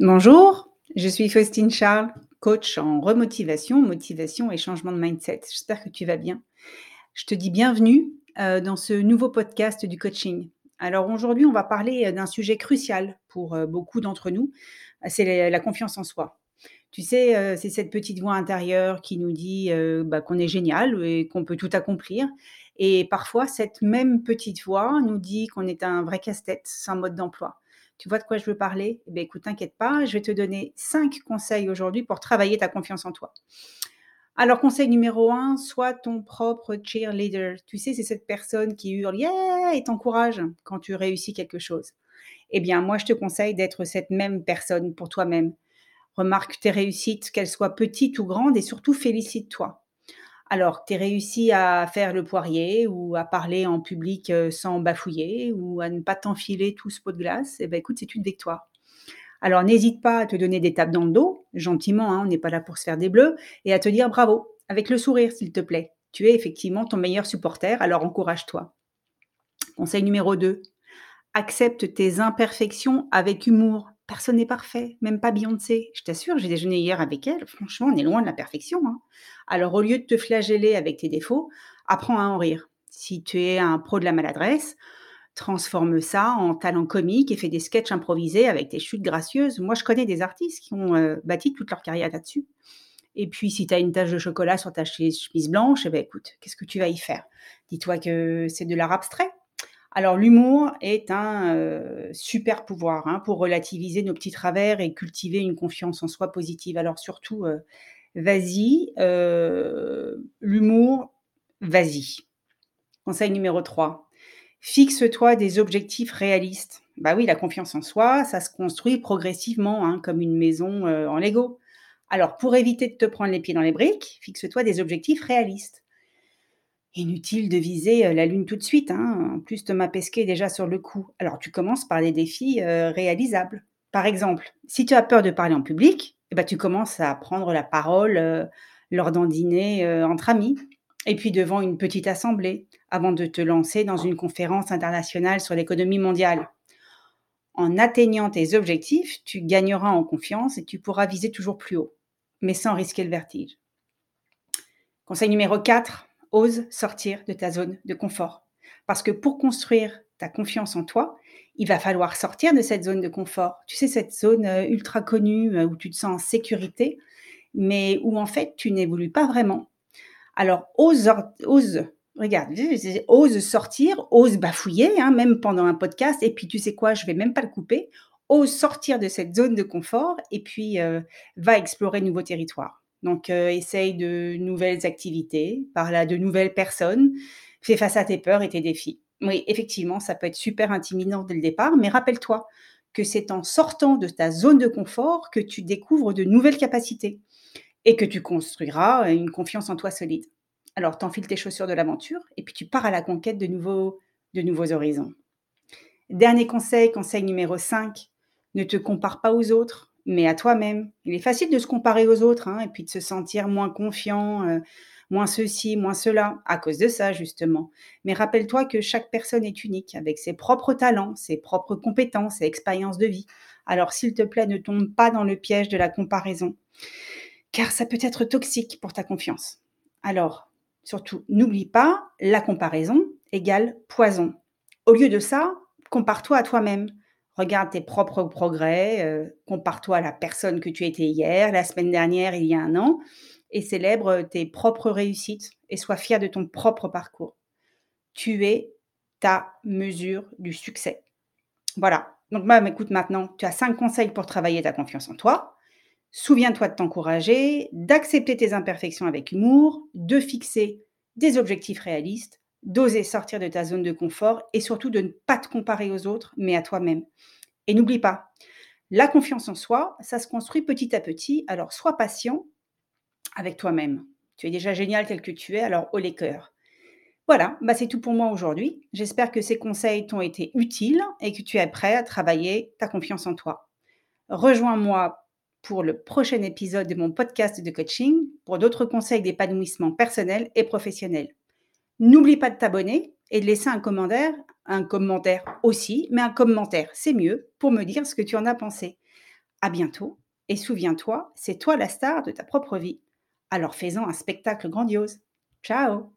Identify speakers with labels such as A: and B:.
A: Bonjour, je suis Faustine Charles, coach en remotivation, motivation et changement de mindset. J'espère que tu vas bien. Je te dis bienvenue euh, dans ce nouveau podcast du coaching. Alors aujourd'hui, on va parler euh, d'un sujet crucial pour euh, beaucoup d'entre nous, c'est la confiance en soi. Tu sais, c'est cette petite voix intérieure qui nous dit bah, qu'on est génial et qu'on peut tout accomplir. Et parfois, cette même petite voix nous dit qu'on est un vrai casse-tête sans mode d'emploi. Tu vois de quoi je veux parler? Eh bien, écoute, t'inquiète pas, je vais te donner cinq conseils aujourd'hui pour travailler ta confiance en toi. Alors, conseil numéro un, sois ton propre cheerleader. Tu sais, c'est cette personne qui hurle yeah et t'encourage quand tu réussis quelque chose. Eh bien, moi, je te conseille d'être cette même personne pour toi-même. Remarque tes réussites, qu'elles soient petites ou grandes, et surtout félicite-toi. Alors, tu réussi à faire le poirier ou à parler en public euh, sans bafouiller ou à ne pas t'enfiler tout ce pot de glace, eh ben, écoute, c'est une victoire. Alors, n'hésite pas à te donner des tapes dans le dos, gentiment, hein, on n'est pas là pour se faire des bleus, et à te dire bravo, avec le sourire, s'il te plaît. Tu es effectivement ton meilleur supporter, alors encourage-toi. Conseil numéro 2. Accepte tes imperfections avec humour. Personne n'est parfait, même pas Beyoncé. Je t'assure, j'ai déjeuné hier avec elle. Franchement, on est loin de la perfection. Hein. Alors, au lieu de te flageller avec tes défauts, apprends à en rire. Si tu es un pro de la maladresse, transforme ça en talent comique et fais des sketchs improvisés avec tes chutes gracieuses. Moi, je connais des artistes qui ont euh, bâti toute leur carrière là-dessus. Et puis, si tu as une tache de chocolat sur ta chemise blanche, eh ben, écoute, qu'est-ce que tu vas y faire? Dis-toi que c'est de l'art abstrait. Alors l'humour est un euh, super pouvoir hein, pour relativiser nos petits travers et cultiver une confiance en soi positive. Alors surtout, euh, vas-y, euh, l'humour, vas-y. Conseil numéro 3. Fixe-toi des objectifs réalistes. Bah oui, la confiance en soi, ça se construit progressivement, hein, comme une maison en Lego. Alors, pour éviter de te prendre les pieds dans les briques, fixe-toi des objectifs réalistes. Inutile de viser la lune tout de suite. Hein. En plus, Thomas Pesquet est déjà sur le coup. Alors, tu commences par des défis réalisables. Par exemple, si tu as peur de parler en public, eh ben, tu commences à prendre la parole lors d'un dîner entre amis, et puis devant une petite assemblée, avant de te lancer dans une conférence internationale sur l'économie mondiale. En atteignant tes objectifs, tu gagneras en confiance et tu pourras viser toujours plus haut, mais sans risquer le vertige. Conseil numéro 4, ose sortir de ta zone de confort. Parce que pour construire ta confiance en toi, il va falloir sortir de cette zone de confort. Tu sais, cette zone euh, ultra connue euh, où tu te sens en sécurité, mais où en fait tu n'évolues pas vraiment. Alors, ose, ose regarde, ose sortir, ose bafouiller, hein, même pendant un podcast, et puis tu sais quoi, je vais même pas le couper, ose sortir de cette zone de confort, et puis euh, va explorer de nouveaux territoires. Donc, euh, essaye de nouvelles activités, parle à de nouvelles personnes, fais face à tes peurs et tes défis. Oui, effectivement, ça peut être super intimidant dès le départ, mais rappelle-toi que c'est en sortant de ta zone de confort que tu découvres de nouvelles capacités et que tu construiras une confiance en toi solide. Alors, t'enfiles tes chaussures de l'aventure et puis tu pars à la conquête de nouveaux, de nouveaux horizons. Dernier conseil, conseil numéro 5, ne te compare pas aux autres, mais à toi-même. Il est facile de se comparer aux autres hein, et puis de se sentir moins confiant, euh, moins ceci, moins cela, à cause de ça justement. Mais rappelle-toi que chaque personne est unique, avec ses propres talents, ses propres compétences et expériences de vie. Alors s'il te plaît, ne tombe pas dans le piège de la comparaison, car ça peut être toxique pour ta confiance. Alors, surtout, n'oublie pas, la comparaison égale poison. Au lieu de ça, compare-toi à toi-même. Regarde tes propres progrès, euh, compare-toi à la personne que tu étais hier, la semaine dernière, il y a un an, et célèbre tes propres réussites et sois fier de ton propre parcours. Tu es ta mesure du succès. Voilà. Donc, écoute, maintenant, tu as cinq conseils pour travailler ta confiance en toi. Souviens-toi de t'encourager, d'accepter tes imperfections avec humour, de fixer des objectifs réalistes, d'oser sortir de ta zone de confort et surtout de ne pas te comparer aux autres, mais à toi-même. Et n'oublie pas, la confiance en soi, ça se construit petit à petit, alors sois patient avec toi-même. Tu es déjà génial tel que tu es, alors haut les cœurs. Voilà, bah c'est tout pour moi aujourd'hui. J'espère que ces conseils t'ont été utiles et que tu es prêt à travailler ta confiance en toi. Rejoins-moi pour le prochain épisode de mon podcast de coaching pour d'autres conseils d'épanouissement personnel et professionnel. N'oublie pas de t'abonner et de laisser un commentaire, un commentaire aussi, mais un commentaire, c'est mieux pour me dire ce que tu en as pensé. À bientôt et souviens-toi, c'est toi la star de ta propre vie. Alors fais-en un spectacle grandiose. Ciao